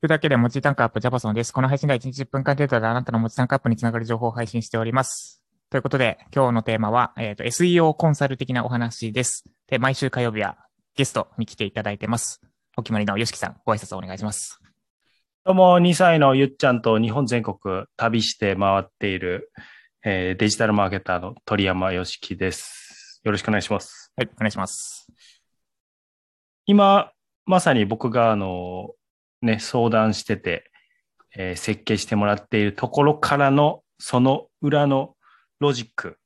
プだけで文字単価アップジャパソンです。この配信では1日10分間程度であなたの文字単価アップにつながる情報を配信しております。ということで、今日のテーマは、えっ、と、SEO コンサル的なお話です。で、毎週火曜日はゲストに来ていただいてます。お決まりのよしきさん、ご挨拶お願いします。どうも、2歳のゆっちゃんと日本全国旅して回っている、えーデジタルマーケターの鳥山よしきです。よろしくお願いします。はい、お願いします。今、まさに僕が、あの、ね、相談してて、えー設計してもらっているところからの、その裏のロジック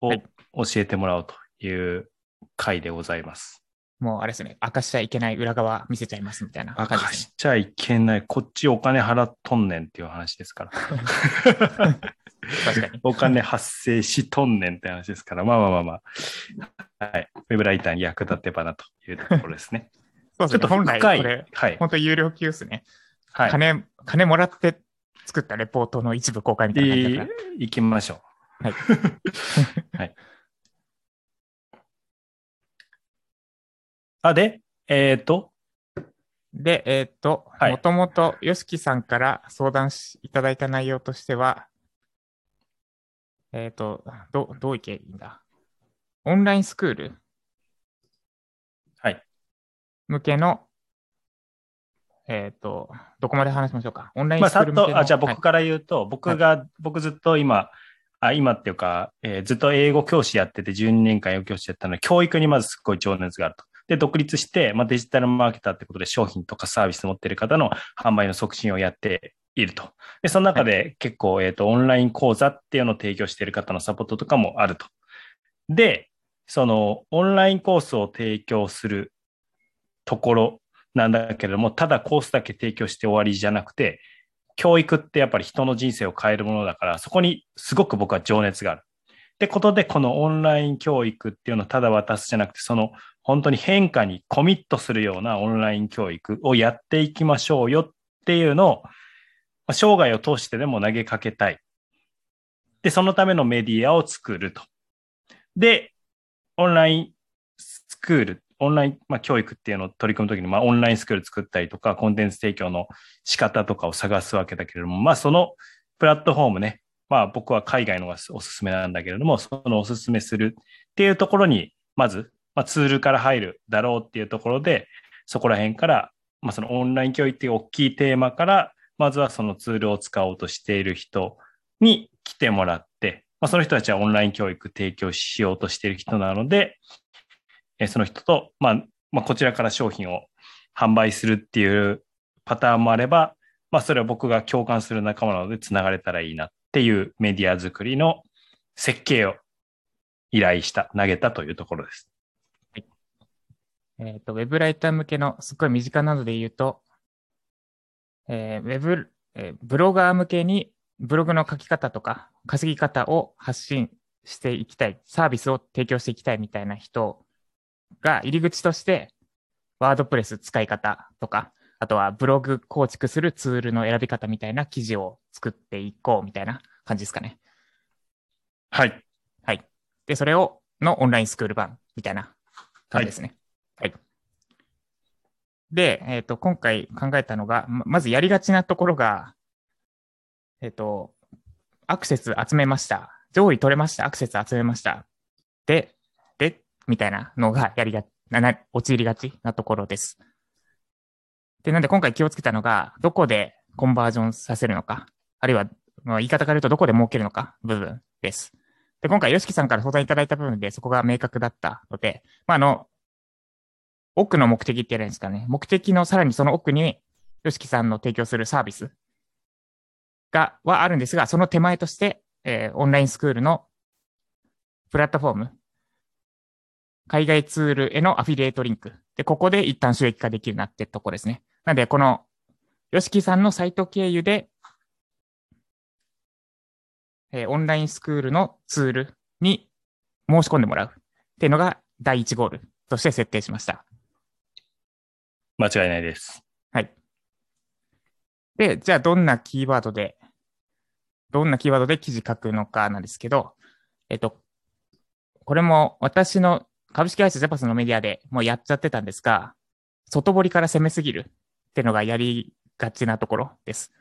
をはい教えてもらおうという回でございます。もうあれですね、明かしちゃいけない裏側見せちゃいますみたいなね。かしちゃいけない。こっちお金払っとんねんっていう話ですから。確かに。お金発生しとんねんって話ですから、まあまあまあまあ。はい。ウェブライターに役立てばなというところですね。そうですね。ちょっと本来。これ、はい。本当有料級ですね。はい。金、金もらって作ったレポートの一部公開みたいな感じだ行きましょう。はい。はい。あ、で、えっ、と、で、えーっと、はいもともと、よしきさんから相談しいただいた内容としては、えーっと、ど、どういけばいいんだ？オンラインスクール？はい。向けの、えーっと、どこまで話しましょうか？オンラインまあ、さっ。と、あ、じゃあはい僕から言うと、僕が、僕ずっと今、あ、今っていうか、えーずっと英語教師やってて、12年間英語教師やったので、教育にまずすごい情熱があると。で、独立して、まあ、デジタルマーケターってことで商品とかサービス持ってる方の販売の促進をやっていると。で、その中で結構、えっ、と、オンライン講座っていうのを提供している方のサポートとかもあると。で、その、オンラインコースを提供するところなんだけれども、ただコースだけ提供して終わりじゃなくて、教育ってやっぱり人の人生を変えるものだから、そこにすごく僕は情熱がある。ってことで、このオンライン教育っていうのをただ渡すじゃなくて、その本当に変化にコミットするようなオンライン教育をやっていきましょうよっていうのを、生涯を通してでも投げかけたい。で、そのためのメディアを作ると。で、オンラインスクール、オンライン、まあ、教育っていうのを取り組むときに、まあ、オンラインスクール作ったりとか、コンテンツ提供の仕方とかを探すわけだけれども、まあ、そのプラットフォームね、まあ、僕は海外のがおすすめなんだけれども、そのおすすめするっていうところに、まず、まあ、ツールから入るだろうっていうところで、そこら辺から、まあ、そのオンライン教育っていう大きいテーマから、まずはそのツールを使おうとしている人に来てもらって、まあ、その人たちはオンライン教育提供しようとしている人なので、えその人と、まあ、まあ、こちらから商品を販売するっていうパターンもあれば、まあ、それは僕が共感する仲間なので繋がれたらいいなっていうメディア作りの設計を依頼した、投げたというところです。えーと、ウェブライター向けのすごい身近なので言うと、えーウェブ、えーブロガー向けにブログの書き方とか稼ぎ方を発信していきたい、サービスを提供していきたいみたいな人が入り口として、ワードプレス使い方とか、あとはブログ構築するツールの選び方みたいな記事を作っていこうみたいな感じですかね。はい。はい。で、それを、のオンラインスクール版みたいな感じですね。はい。で、えっ、と、今回考えたのが、ままずやりがちなところが、えっ、と、アクセス集めました。上位取れました。アクセス集めました。で、で、みたいなのがやりが、な、な、陥りがちなところです。で、なんで今回気をつけたのが、どこでコンバージョンさせるのか、あるいは、まあ、言い方から言うとどこで儲けるのか部分です。で、今回、ヨシキさんから相談いただいた部分でそこが明確だったので、まあ、あの、奥の目的って言えばいいんですかね。目的のさらにその奥に、ヨシキさんの提供するサービスが、はあるんですが、その手前として、えーオンラインスクールのプラットフォーム、海外ツールへのアフィリエイトリンク。で、ここで一旦収益化できるなってとこですね。なので、この、ヨシキさんのサイト経由で、えーオンラインスクールのツールに申し込んでもらうっていうのが第一ゴールとして設定しました。間違いないです。はい。で、じゃあどんなキーワードで、どんなキーワードで記事書くのかなんですけど、えっと、これも私の株式会社ジャパスのメディアでもうやっちゃってたんですが、外堀から攻めすぎるっていうのがやりがちなところです。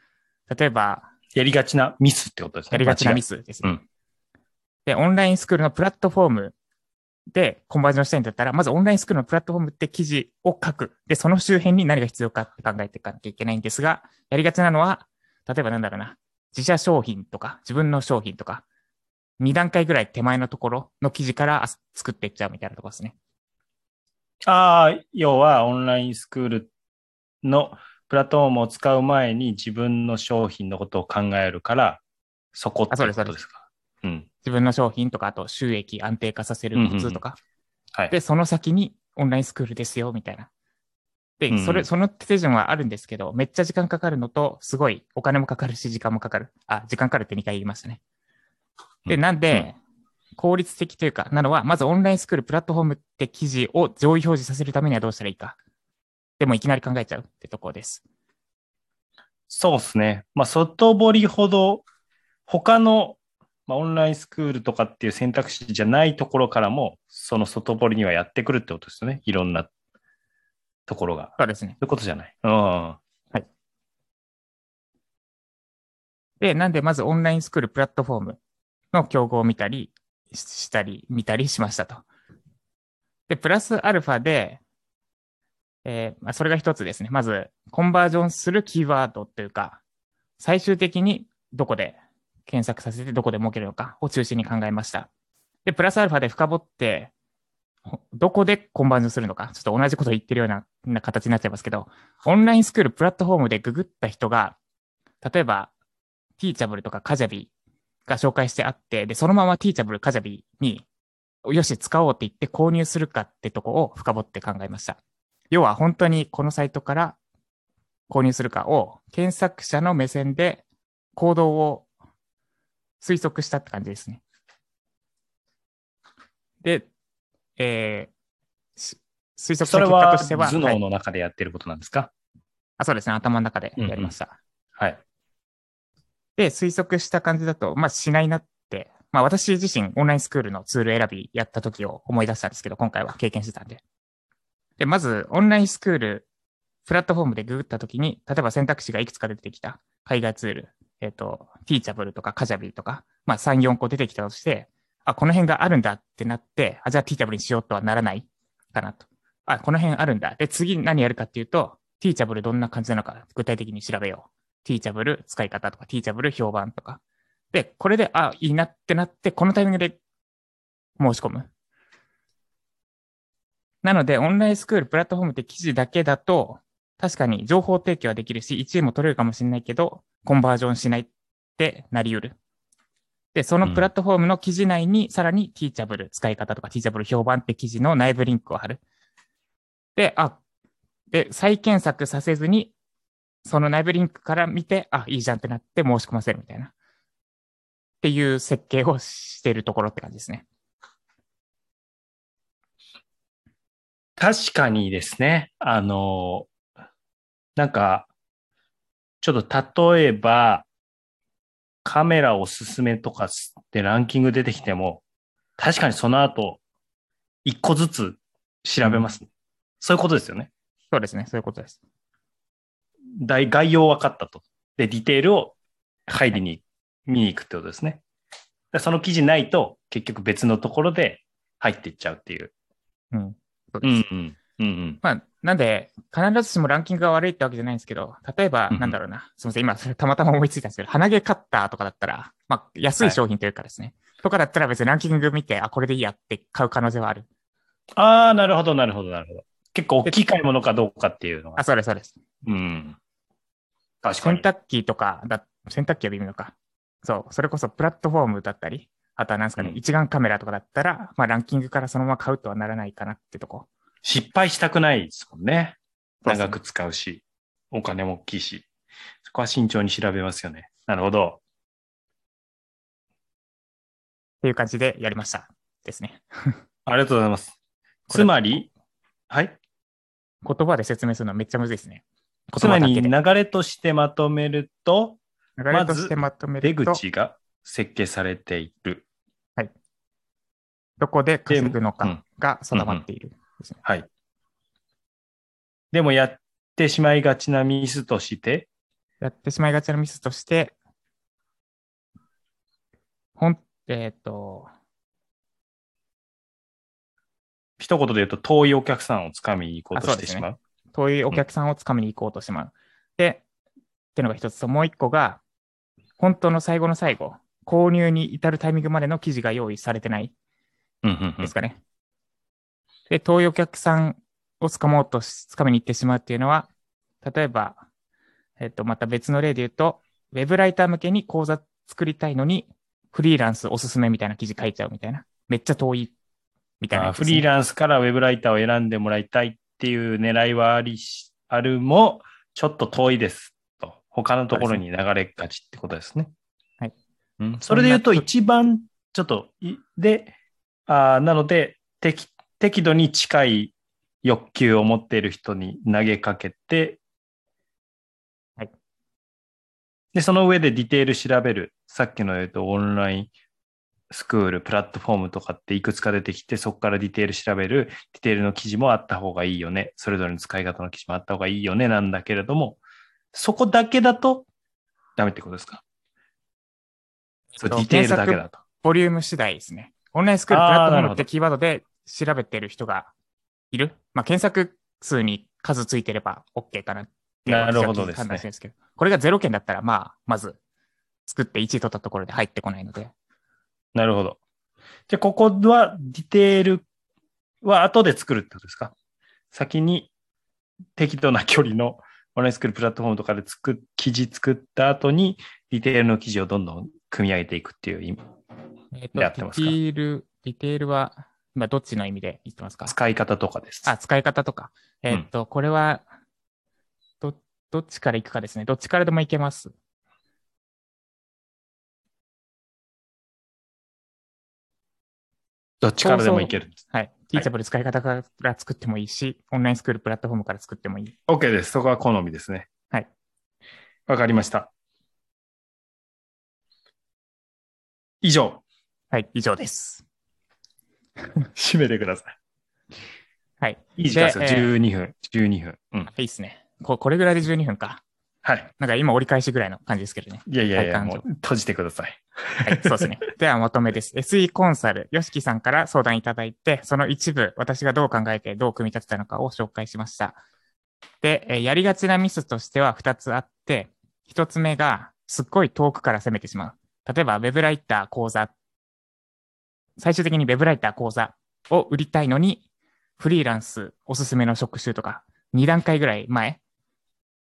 例えば、やりがちなミスってことですね。やりがちなミス。スですね。うんで、オンラインスクールのプラットフォームでコンバージョンしたいんだったら、まずオンラインスクールのプラットフォームって記事を書く。で、その周辺に何が必要かって考えていかなきゃいけないんですが、やりがちなのは、例えばなんだろうな、自社商品とか、自分の商品とか、2段階ぐらい手前のところの記事からあ作っていっちゃうみたいなところですね。ああ、要はオンラインスクールのプラットフォームを使う前に自分の商品のことを考えるから、そこってことですか？うん。自分の商品とか、あと収益安定化させるコツとか。はい。で、その先にオンラインスクールですよ、みたいな。で、うんそれ、その手順はあるんですけど、めっちゃ時間かかるのと、すごいお金もかかるし、時間もかかる。あ、時間かかるって2回言いましたね。で、うんなんで、効率的というか、なのは、まずオンラインスクールプラットフォームって記事を上位表示させるためにはどうしたらいいか。でもいきなり考えちゃうってところです。そうですね。まあ、外堀ほど、他の、まあ、オンラインスクールとかっていう選択肢じゃないところからも、その外堀にはやってくるってことですよね。いろんなところが。そうですね。そういうことじゃない。うん。で、なんでまずオンラインスクールプラットフォームの競合を見たりしたり、見たりしましたと。で、プラスアルファで、えーまあ、それが一つですね。まず、コンバージョンするキーワードというか、最終的にどこで検索させてどこで儲けるのかを中心に考えました。で、プラスアルファで深掘って、どこでコンバージョンするのか、ちょっと同じことを言ってるようなな形になっちゃいますけど、オンラインスクールプラットフォームでググった人が、例えば、ティーチャブルとかカジャビが紹介してあって、で、そのままティーチャブル、カジャビに、よし、使おうって言って購入するかってとこを深掘って考えました。要は本当にこのサイトから購入するかを検索者の目線で行動を推測したって感じですね。で、えーし推測した結果それはとしては、頭はい脳の中でやってることなんですか、あそうですね、頭の中でやりました。はい。で、推測した感じだと、まあ、しないなって、まあ、私自身オンラインスクールのツール選びやった時を思い出したんですけど、今回は経験してたんで。で、まず、オンラインスクール、プラットフォームでググった時に、例えば選択肢がいくつか出てきた海外ツール、えっ、と、ティーチャブルとかカジャビーとか、まあ、3、4個出てきたとして、あ、この辺があるんだってなって、あ、じゃあティーチャブルにしようとはならないかなと。あ、この辺あるんだ。で、次何やるかっていうと、ティーチャブルどんな感じなのか具体的に調べよう。ティーチャブル使い方とか、ティーチャブル評判とか。で、これで、あ、いいなってなって、このタイミングで申し込む。なので、オンラインスクール、プラットフォームって記事だけだと、確かに情報提供はできるし、1位も取れるかもしれないけど、コンバージョンしないってなり得る。で、そのプラットフォームの記事内に、さらにティーチャブル使い方とか、ティーチャブル評判って記事の内部リンクを貼る。で、あ、で、再検索させずに、その内部リンクから見て、あ、いいじゃんってなって申し込ませるみたいな。っていう設計をしているところって感じですね。確かにですね、あの、なんか、ちょっと例えば、カメラおすすめとかでランキング出てきても、確かにその後、一個ずつ調べますね。そういうことですよね。そうですね。そういうことです。大概要分かったと。で、ディテールを入りに見に行くってことですね。でその記事ないと、結局別のところで入っていっちゃうっていう。うん。そうです。うんうん。うんうん。まあ、なんで、必ずしもランキングが悪いってわけじゃないんですけど、例えば、うんうんなんだろうな。すみません。今、それたまたま思いついたんですけど、鼻毛カッターとかだったら、まあ、安い商品というかですね。とかだったら別にランキング見て、あ、これでいいやって買う可能性はある。ああ、なるほど、なるほど、なるほど。結構大きい買い物かどうかっていうのがあ、。そうです、そうです。うん。確かに。洗濯機とかだ、洗濯機は微妙か。そう、それこそプラットフォームだったり、あとはなんですかね、うん一眼カメラとかだったら、まあランキングからそのまま買うとはならないかなってとこ。失敗したくないですもんね。そうですね長く使うし、お金も大きいし。そこは慎重に調べますよね。なるほど。っていう感じでやりました。ですね。ありがとうございます。これつまり、はい。言葉で説明するのはめっちゃむずいですね。つまり流れとしてまとめると、流れとしてまとめ出ると、口が設計されている。どこで稼ぐのうんかが定まっているですね。はい。でもやってしまいがちなミスとして、やってしまいがちなミスとして、ほん、えっ、と、一言で言うと遠いお客さんをつかみに行こうとしてしまう。遠いお客さんをつかみに行こうとしてまう。で、っていうのが一つと、もう一個が、本当の最後の最後、購入に至るタイミングまでの記事が用意されてないうんうんですかね。で、遠いお客さんをつかもうとし、つかみに行ってしまうっていうのは、例えば、えっと、また別の例で言うと、ウェブライター向けに講座作りたいのに、フリーランスおすすめみたいな記事書いちゃうみたいな。めっちゃ遠いみたいなね、フリーランスからウェブライターを選んでもらいたいっていう狙いはありし、あるも、ちょっと遠いですと。他のところに流れがちってことですね。はい。うん、それで言うと一番、ちょっと、いで、あーなので、適、適度に近い欲求を持っている人に投げかけて、はい。で、その上でディテール調べる。さっきの、えっと、オンラインスクール、プラットフォームとかっていくつか出てきて、そこからディテール調べる、ディテールの記事もあった方がいいよね。それぞれの使い方の記事もあった方がいいよね、なんだけれども、そこだけだとダメってことですか？そう、ディテールだけだと。ボリューム次第ですね。オンラインスクール、プラットフォームってキーワードで調べてる人がいる。まあ、検索数に数ついてれば OK かなってなるほどですね判断してるんですけど。これが0件だったら、まあ、まず作って1位取ったところで入ってこないので。なるほど。じゃあ、ここは、ディテールは後で作るってことですか？先に適度な距離のオンラインスクールプラットフォームとかで作っ、記事作った後に、ディテールの記事をどんどん組み上げていくっていう意味。えっ、と、ディやってますか？テール、ディテールは、今どっちの意味で言ってますか？使い方とかです。あ、使い方とか。えっ、と、これは、ど、どっちから行くかですね。どっちからでもいけます。どっちからでもいける。はい。ティーチャブル使い方から作ってもいいし、オンラインスクールプラットフォームから作ってもいい。OK です。そこは好みですね。はい。わかりました。以上、はい、以上です。締めてくださはい。い。いい時間ですよ。でえー12分。12分。うん。いいっすね。ここれぐらいで12分か。はい。なんか今折り返しぐらいの感じですけどね。いやいやいや、もう閉じてください。はい、そうですね。ではまとめです。SE コンサル、ヨシキさんから相談いただいて、その一部、私がどう考えてどう組み立てたのかを紹介しました。で、えーやりがちなミスとしては2つあって、1つ目が、すっごい遠くから攻めてしまう。例えば、ウェブライター講座。最終的にウェブライター講座を売りたいのに、フリーランスおすすめの職種とか、2段階ぐらい前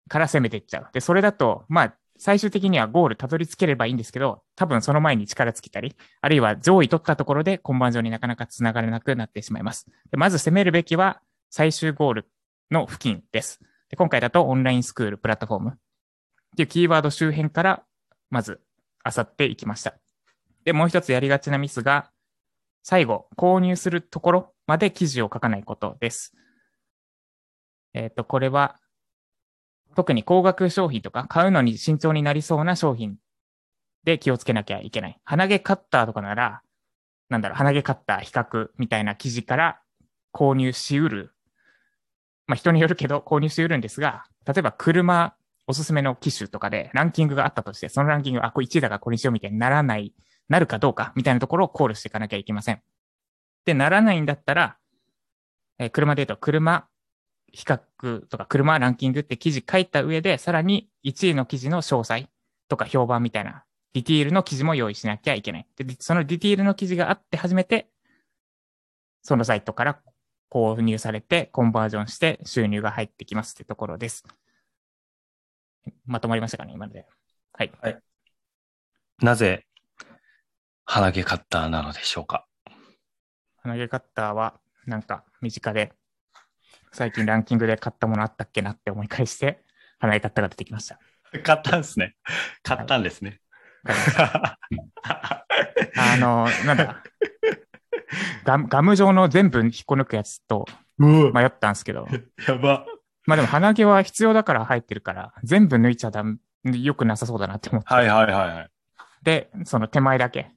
から攻めていっちゃう。で、それだと、まあ、最終的にはゴールたどり着ければいいんですけど、多分その前に力尽きたり、あるいは上位取ったところで今晩上になかなか繋がらなくなってしまいます。でまず攻めるべきは最終ゴールの付近です。で今回だとオンラインスクールプラットフォームっていうキーワード周辺からまず漁っていきました。で、もう一つやりがちなミスが、最後、購入するところまで記事を書かないことです。えっ、と、これは、特に高額商品とか買うのに慎重になりそうな商品で気をつけなきゃいけない。鼻毛カッターとかなら、なんだろう、鼻毛カッター比較みたいな記事から購入しうる。まあ人によるけど購入しうるんですが、例えば車おすすめの機種とかでランキングがあったとして、そのランキング、あ、これ1位だからこれにしようみたいにならない、なるかどうかみたいなところを考慮していかなきゃいけません。で、ならないんだったら、えー車で言うと、車比較とか車ランキングって記事書いた上で、さらに1位の記事の詳細とか評判みたいなディティールの記事も用意しなきゃいけない。で、そのディティールの記事があって初めて、そのサイトから購入されて、コンバージョンして収入が入ってきますってところです。まとまりましたかね、今ので。はい。なぜ、鼻毛カッターなのでしょうか？鼻毛カッターは、なんか、身近で、最近ランキングで買ったものあったっけなって思い返して、鼻毛カッターが出てきました。買ったんですね。買ったんですね。あの、なんだ、ガムガム状の全部引っこ抜くやつと迷ったんですけど、やば。まあでも鼻毛は必要だから入ってるから、全部抜いちゃダメ、良くなさそうだなって思って、はいはいはいはい。で、その手前だけ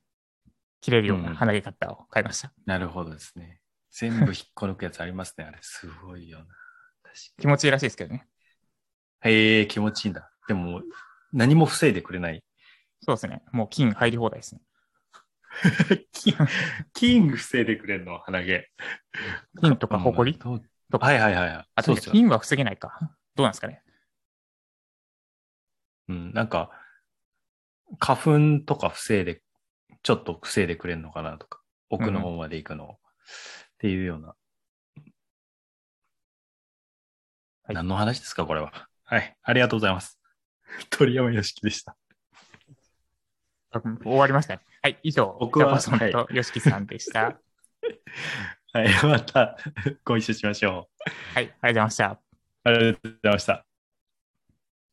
切れるよううんうなん鼻毛カッターを買いました。なるほどですね。全部引っこ抜くやつありますね。あれ、すごいよな。気持ちいいらしいですけどね。へえ、気持ちいいんだ。でも、何も防いでくれない。そうですね。もう金入り放題ですね。金、金防いでくれんの？鼻毛。金とか埃？とかはいはいはいはい。あと。金は防げないか。どうなんですかね。うん、なんか、花粉とか防いで、ちょっと防いでくれんのかなとか、奥の方まで行くのを、っていうような。はい何の話ですか、これは。はい。ありがとうございます。鳥山よしきでした。あ終わりましたね。はい。以上、僕は北パソンとヨシキさんでした。はい。またご一緒しましょう。はい。ありがとうございました。ありがとうございました。